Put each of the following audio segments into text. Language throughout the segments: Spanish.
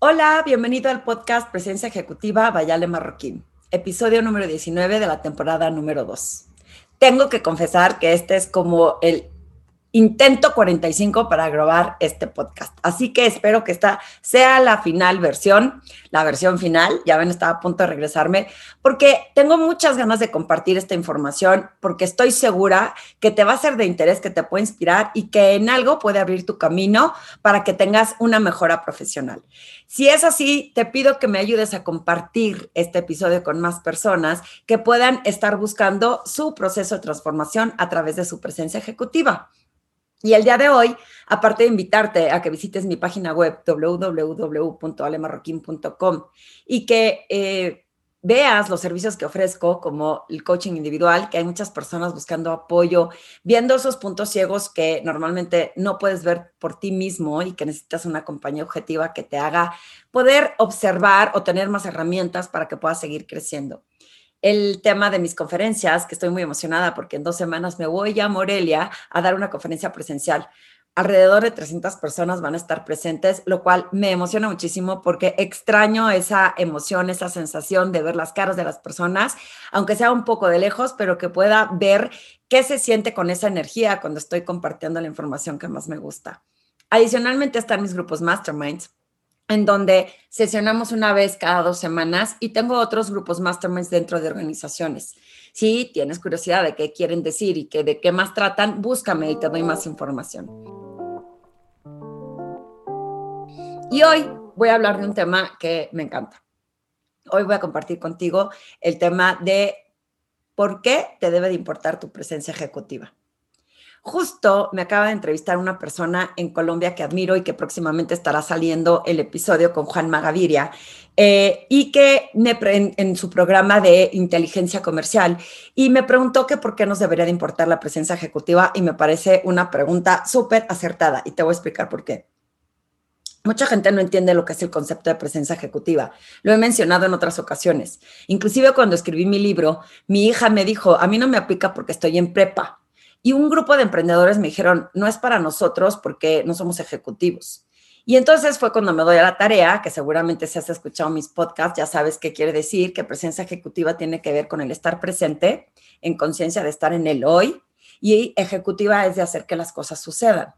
Hola, bienvenido al podcast Presencia Ejecutiva Bayale Marroquín, episodio número 19 de la temporada número 2. Tengo que confesar que este es como el intento 45 para grabar este podcast. Así que espero que esta sea la final versión, la versión final. Ya ven, estaba a punto de regresarme porque tengo muchas ganas de compartir esta información porque estoy segura que te va a ser de interés, que te puede inspirar y que en algo puede abrir tu camino para que tengas una mejora profesional. Si es así, te pido que me ayudes a compartir este episodio con más personas que puedan estar buscando su proceso de transformación a través de su presencia ejecutiva. Y el día de hoy, aparte de invitarte a que visites mi página web www.alemarroquín.com y que eh, veas los servicios que ofrezco, como el coaching individual, que hay muchas personas buscando apoyo, viendo esos puntos ciegos que normalmente no puedes ver por ti mismo y que necesitas una compañía objetiva que te haga poder observar o tener más herramientas para que puedas seguir creciendo el tema de mis conferencias, que estoy muy emocionada porque en dos semanas me voy a Morelia a dar una conferencia presencial. Alrededor de 300 personas van a estar presentes, lo cual me emociona muchísimo porque extraño esa emoción, esa sensación de ver las caras de las personas, aunque sea un poco de lejos, pero que pueda ver qué se siente con esa energía cuando estoy compartiendo la información que más me gusta. Adicionalmente están mis grupos Masterminds, en donde sesionamos una vez cada dos semanas y tengo otros grupos masterminds dentro de organizaciones. Si tienes curiosidad de qué quieren decir y que de qué más tratan, búscame y te doy más información. Y hoy voy a hablar de un tema que me encanta. Hoy voy a compartir contigo el tema de por qué te debe de importar tu presencia ejecutiva. Justo me acaba de entrevistar una persona en Colombia que admiro y que próximamente estará saliendo el episodio con Juan Magaviria eh, y que me en, en, su programa de inteligencia comercial y me preguntó que por qué nos debería de importar la presencia ejecutiva y me parece una pregunta súper acertada y te voy a explicar por qué. Mucha gente no entiende lo que es el concepto de presencia ejecutiva. Lo he mencionado en otras ocasiones. Inclusive cuando escribí mi libro, mi hija me dijo, a mí no me aplica porque estoy en prepa. Y un grupo de emprendedores me dijeron, no es para nosotros porque no somos ejecutivos. Y entonces fue cuando me doy a la tarea, que seguramente si has escuchado mis podcasts, ya sabes qué quiere decir, que presencia ejecutiva tiene que ver con el estar presente, en conciencia de estar en el hoy, y ejecutiva es de hacer que las cosas sucedan.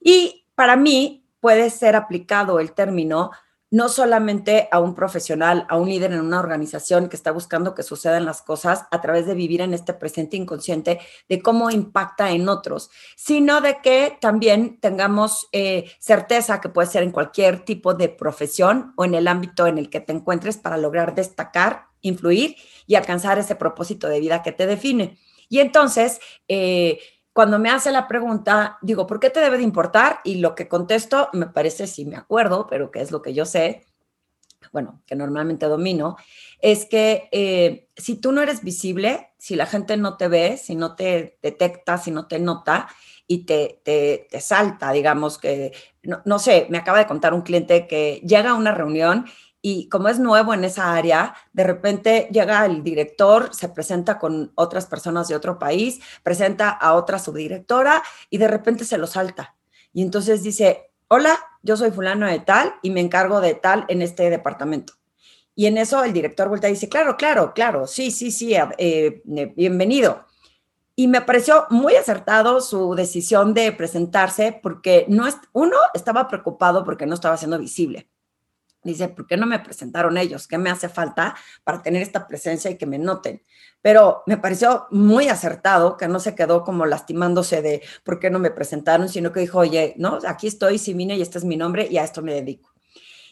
Y para mí puede ser aplicado el término no solamente a un profesional, a un líder en una organización que está buscando que sucedan las cosas a través de vivir en este presente inconsciente de cómo impacta en otros, sino de que también tengamos eh, certeza que puede ser en cualquier tipo de profesión o en el ámbito en el que te encuentres para lograr destacar, influir y alcanzar ese propósito de vida que te define. Y entonces, eh, cuando me hace la pregunta, digo, ¿por qué te debe de importar? Y lo que contesto, me parece, si me acuerdo, pero que es lo que yo sé, bueno, que normalmente domino, es que eh, si tú no eres visible, si la gente no te ve, si no te detecta, si no te nota y te, te, te salta, digamos que, no, no sé, me acaba de contar un cliente que llega a una reunión y como es nuevo en esa área, de repente llega el director, se presenta con otras personas de otro país, presenta a otra subdirectora y de repente se lo salta. Y entonces dice, hola, yo soy fulano de tal y me encargo de tal en este departamento. Y en eso el director vuelta y dice, claro, claro, claro, sí, sí, sí, eh, bienvenido. Y me pareció muy acertado su decisión de presentarse porque no es, uno estaba preocupado porque no estaba siendo visible. Dice, ¿por qué no me presentaron ellos? ¿Qué me hace falta para tener esta presencia y que me noten? Pero me pareció muy acertado que no se quedó como lastimándose de por qué no me presentaron, sino que dijo, oye, no, aquí estoy, sí y este es mi nombre y a esto me dedico.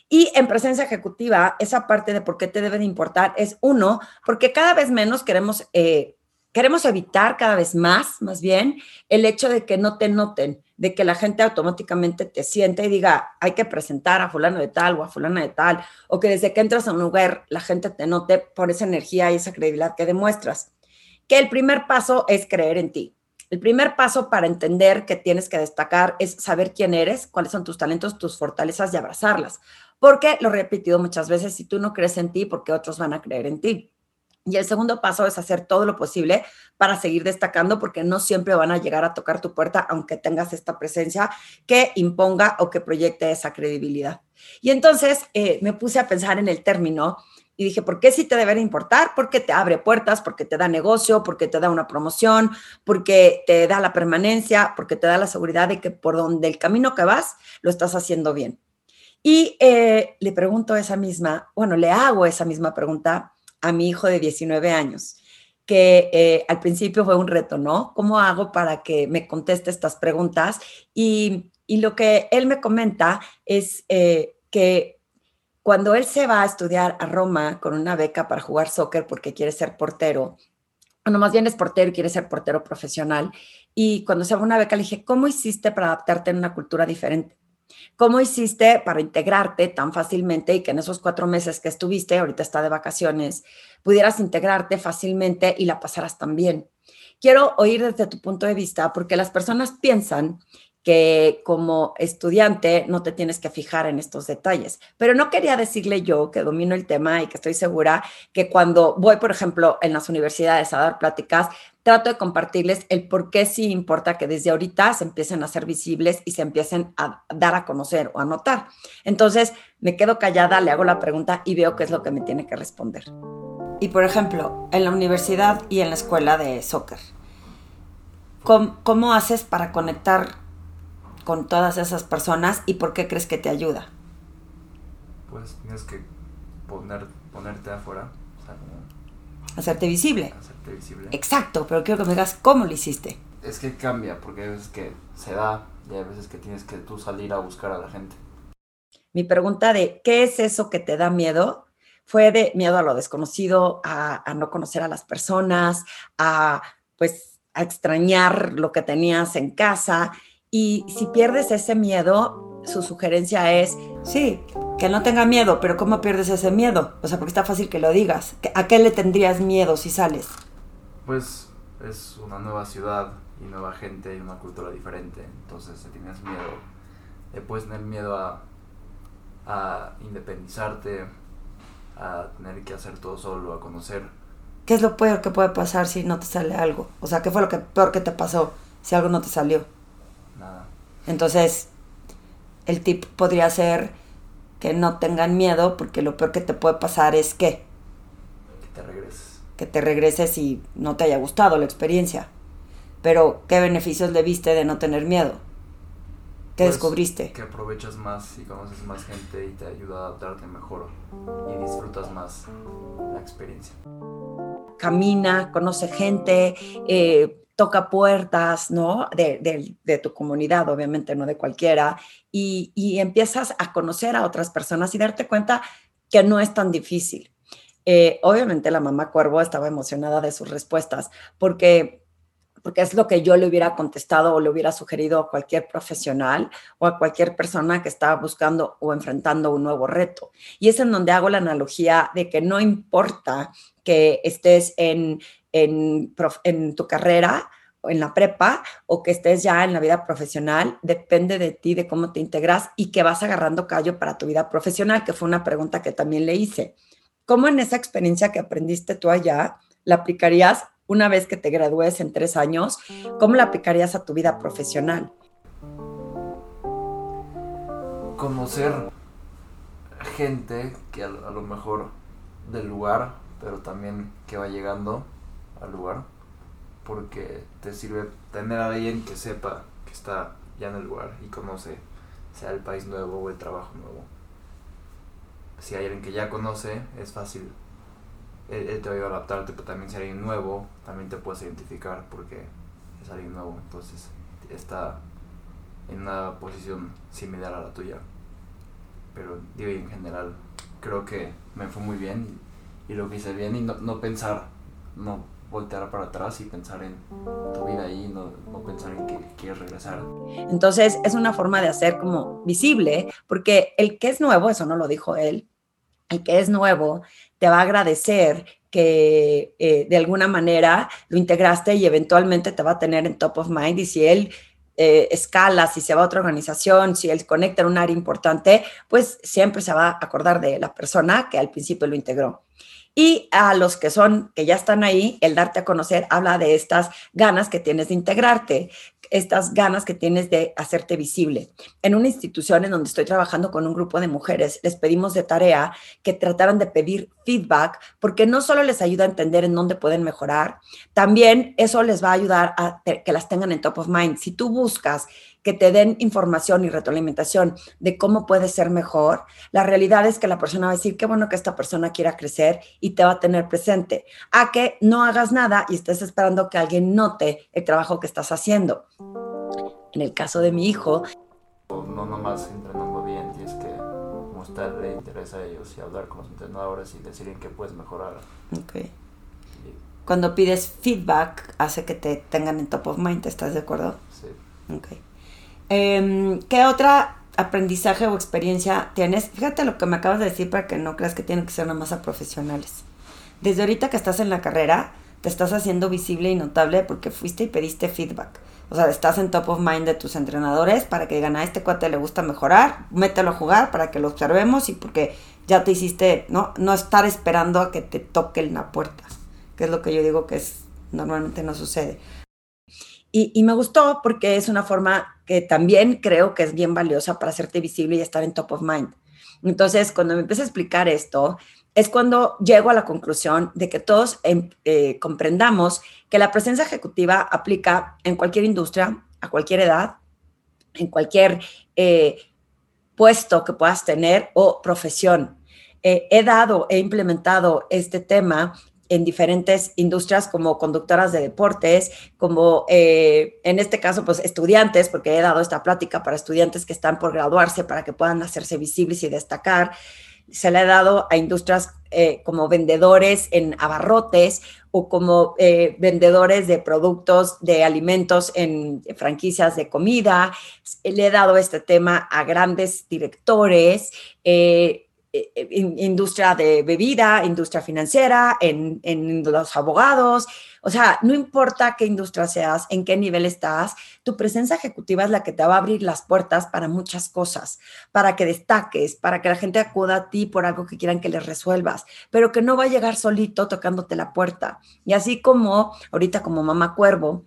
Y en presencia ejecutiva, esa parte de por qué te debe de importar es uno, porque cada vez menos queremos, eh, queremos evitar cada vez más, más bien, el hecho de que no te noten de que la gente automáticamente te siente y diga, hay que presentar a fulano de tal o a fulana de tal, o que desde que entras a un lugar la gente te note por esa energía y esa credibilidad que demuestras. Que el primer paso es creer en ti. El primer paso para entender que tienes que destacar es saber quién eres, cuáles son tus talentos, tus fortalezas y abrazarlas. Porque, lo he repetido muchas veces, si tú no crees en ti, porque otros van a creer en ti. Y el segundo paso es hacer todo lo posible para seguir destacando porque no siempre van a llegar a tocar tu puerta aunque tengas esta presencia que imponga o que proyecte esa credibilidad. Y entonces eh, me puse a pensar en el término y dije, ¿por qué sí te debe importar? Porque te abre puertas, porque te da negocio, porque te da una promoción, porque te da la permanencia, porque te da la seguridad de que por donde el camino que vas lo estás haciendo bien. Y eh, le pregunto esa misma, bueno, le hago esa misma pregunta a mi hijo de 19 años, que eh, al principio fue un reto, ¿no? ¿Cómo hago para que me conteste estas preguntas? Y, lo que él me comenta es eh, que cuando él se va a estudiar a Roma con una beca para jugar soccer porque quiere ser portero, bueno, más bien es portero y quiere ser portero profesional, y cuando se va a una beca le dije, ¿cómo hiciste para adaptarte en una cultura diferente? ¿Cómo hiciste para integrarte tan fácilmente y que en esos cuatro meses que estuviste, ahorita está de vacaciones, pudieras integrarte fácilmente y la pasaras tan bien? Quiero oír desde tu punto de vista, porque las personas piensan que como estudiante no te tienes que fijar en estos detalles. Pero no quería decirle yo que domino el tema y que estoy segura que cuando voy, por ejemplo, en las universidades a dar pláticas, trato de compartirles el por qué sí importa que desde ahorita se empiecen a ser visibles y se empiecen a dar a conocer o a notar. Entonces, me quedo callada, le hago la pregunta y veo qué es lo que me tiene que responder. Y, por ejemplo, en la universidad y en la escuela de soccer, ¿cómo, haces para conectar con todas esas personas y por qué crees que te ayuda? Pues tienes que poner, ponerte afuera, hacerte visible. Hacerte visible. Exacto, pero quiero que me digas cómo lo hiciste. Es que cambia, porque hay veces que se da y hay veces que tienes que tú salir a buscar a la gente. Mi pregunta de ¿qué es eso que te da miedo? Fue de miedo a lo desconocido, a, a no conocer a las personas, a pues a extrañar lo que tenías en casa y si pierdes ese miedo, su sugerencia es, sí, que no tenga miedo, pero ¿cómo pierdes ese miedo? O sea, porque está fácil que lo digas. ¿A qué le tendrías miedo si sales? Pues es una nueva ciudad y nueva gente y una cultura diferente. Entonces, si tienes miedo, puedes tener miedo a, a independizarte, a tener que hacer todo solo, a conocer. ¿Qué es lo peor que puede pasar si no te sale algo? O sea, ¿qué fue lo que peor que te pasó si algo no te salió? Entonces, el tip podría ser que no tengan miedo porque lo peor que te puede pasar es que... Que te regreses. Que te regreses y no te haya gustado la experiencia. Pero, ¿qué beneficios le viste de no tener miedo? ¿Qué pues, descubriste? Que aprovechas más y conoces más gente y te ayuda a adaptarte mejor y disfrutas más la experiencia. Camina, conoce gente, eh, toca puertas, ¿no? De, tu comunidad, obviamente, no de cualquiera, y, empiezas a conocer a otras personas y darte cuenta que no es tan difícil. Eh, obviamente la mamá Cuervo estaba emocionada de sus respuestas porque porque es lo que yo le hubiera contestado o le hubiera sugerido a cualquier profesional o a cualquier persona que estaba buscando o enfrentando un nuevo reto. Y es en donde hago la analogía de que no importa que estés en, en, tu carrera o en la prepa o que estés ya en la vida profesional, depende de ti, de cómo te integras y que vas agarrando callo para tu vida profesional, que fue una pregunta que también le hice. ¿Cómo en esa experiencia que aprendiste tú allá la aplicarías una vez que te gradúes en tres años? ¿Cómo la aplicarías a tu vida profesional? Conocer gente que a lo mejor del lugar, pero también que va llegando al lugar porque te sirve tener a alguien que sepa que está ya en el lugar y conoce sea el país nuevo o el trabajo nuevo. Si hay alguien que ya conoce, es fácil. Él, te va a adaptarte, pero también si alguien nuevo, también te puedes identificar porque es alguien nuevo. Entonces está en una posición similar a la tuya. Pero digo, en general, creo que me fue muy bien y, lo que hice bien y no, no pensar, no voltear para atrás y pensar en tu vida ahí, no, no pensar en que quieres regresar. Entonces es una forma de hacer como visible, porque el que es nuevo, eso no lo dijo él, que es nuevo te va a agradecer que eh, de alguna manera lo integraste y eventualmente te va a tener en top of mind y si él eh, escala, si se va a otra organización, si él conecta en un área importante, pues siempre se va a acordar de la persona que al principio lo integró. Y a los que son, que ya están ahí, el darte a conocer habla de estas ganas que tienes de integrarte, estas ganas que tienes de hacerte visible. En una institución en donde estoy trabajando con un grupo de mujeres, les pedimos de tarea que trataran de pedir feedback, porque no solo les ayuda a entender en dónde pueden mejorar, también eso les va a ayudar a que las tengan en top of mind. Si tú buscas que te den información y retroalimentación de cómo puede ser mejor, la realidad es que la persona va a decir, qué bueno que esta persona quiera crecer y te va a tener presente, a que no hagas nada y estés esperando que alguien note el trabajo que estás haciendo. En el caso de mi hijo... No nomás entrenando bien, tienes que mostrarle interés a ellos y hablar con los entrenadores y decir en qué puedes mejorar. Ok. Cuando pides feedback, hace que te tengan en top of mind, ¿estás de acuerdo? Sí. Ok. Em, ¿Qué otra aprendizaje o experiencia tienes? Fíjate lo que me acabas de decir para que no creas que tienen que ser nada más a profesionales. Desde ahorita que estás en la carrera, te estás haciendo visible y notable porque fuiste y pediste feedback. O sea, estás en top of mind de tus entrenadores para que digan a este cuate le gusta mejorar, mételo a jugar para que lo observemos y porque ya te hiciste, ¿no? No estar esperando a que te toquen la puerta, que es lo que yo digo que es normalmente no sucede. Y, me gustó porque es una forma que también creo que es bien valiosa para hacerte visible y estar en top of mind. Entonces, cuando me empecé a explicar esto, es cuando llego a la conclusión de que todos em, eh, comprendamos que la presencia ejecutiva aplica en cualquier industria, a cualquier edad, en cualquier eh, puesto que puedas tener o profesión. Eh, he dado, he implementado este tema en diferentes industrias como conductoras de deportes, como eh, en este caso, pues estudiantes, porque he dado esta plática para estudiantes que están por graduarse para que puedan hacerse visibles y destacar. Se le ha dado a industrias eh, como vendedores en abarrotes o como eh, vendedores de productos de alimentos en franquicias de comida. Le he dado este tema a grandes directores. Industria de bebida, industria financiera, en, en, los abogados. O sea, no importa qué industria seas, en qué nivel estás, tu presencia ejecutiva es la que te va a abrir las puertas para muchas cosas, para que destaques, para que la gente acuda a ti por algo que quieran que les resuelvas, pero que no va a llegar solito tocándote la puerta. Y así como ahorita como mamá cuervo,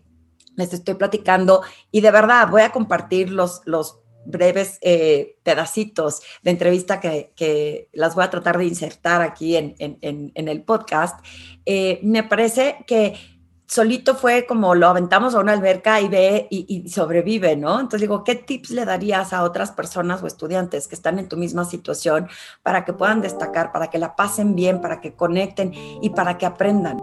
les estoy platicando y de verdad voy a compartir los, los breves eh, pedacitos de entrevista que, las voy a tratar de insertar aquí en, el podcast, eh, me parece que solito fue como lo aventamos a una alberca y ve y, sobrevive, ¿no? Entonces digo, ¿qué tips le darías a otras personas o estudiantes que están en tu misma situación para que puedan destacar, para que la pasen bien, para que conecten y para que aprendan?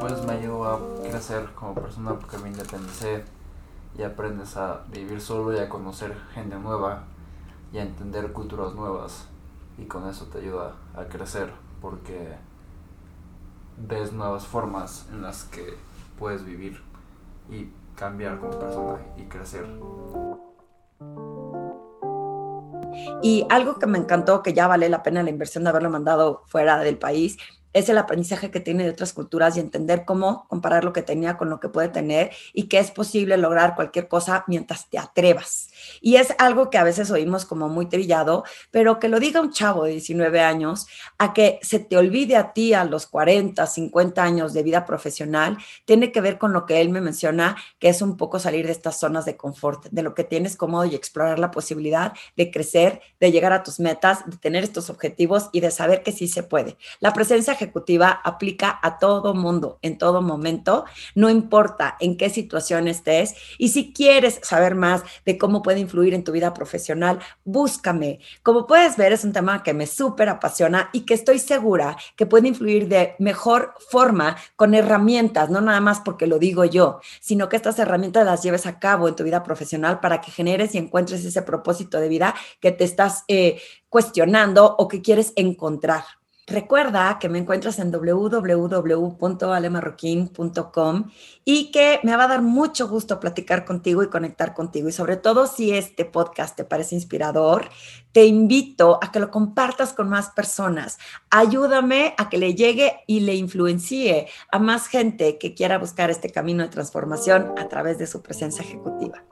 Pues me ayudó a crecer como persona porque me independicé y aprendes a vivir solo y a conocer gente nueva y a entender culturas nuevas y con eso te ayuda a crecer porque ves nuevas formas en las que puedes vivir y cambiar como persona y crecer. Y algo que me encantó, que ya vale la pena la inversión de haberlo mandado fuera del país, es el aprendizaje que tiene de otras culturas y entender cómo comparar lo que tenía con lo que puede tener y que es posible lograr cualquier cosa mientras te atrevas. Y es algo que a veces oímos como muy trillado, pero que lo diga un chavo de 19 años a que se te olvide a ti a los 40, 50 años de vida profesional, tiene que ver con lo que él me menciona, que es un poco salir de estas zonas de confort, de lo que tienes cómodo y explorar la posibilidad de crecer, de llegar a tus metas, de tener estos objetivos y de saber que sí se puede. La presencia ejecutiva aplica a todo mundo, en todo momento, no importa en qué situación estés. Y si quieres saber más de cómo puede influir en tu vida profesional, búscame. Como puedes ver, es un tema que me súper apasiona y que estoy segura que puede influir de mejor forma con herramientas, no nada más porque lo digo yo, sino que estas herramientas las lleves a cabo en tu vida profesional para que generes y encuentres ese propósito de vida que te estás eh, cuestionando o que quieres encontrar. Recuerda que me encuentras en www.alemarroquín.com y que me va a dar mucho gusto platicar contigo y conectar contigo. Y sobre todo si este podcast te parece inspirador, te invito a que lo compartas con más personas. Ayúdame a que le llegue y le influencie a más gente que quiera buscar este camino de transformación a través de su presencia ejecutiva.